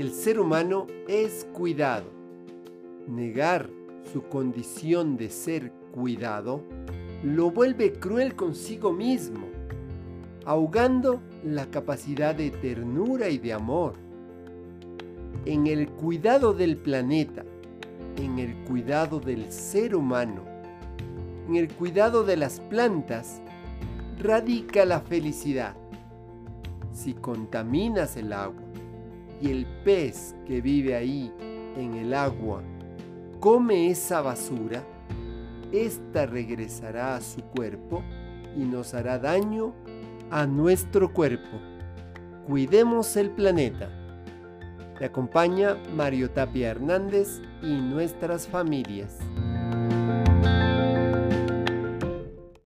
del ser humano es cuidado. Negar su condición de ser cuidado lo vuelve cruel consigo mismo, ahogando la capacidad de ternura y de amor. En el cuidado del planeta, en el cuidado del ser humano, en el cuidado de las plantas, radica la felicidad. Si contaminas el agua y el pez que vive ahí en el agua come esa basura, ésta regresará a su cuerpo y nos hará daño a nuestro cuerpo. Cuidemos el planeta. Te acompaña Mario Tapia Hernández y nuestras familias.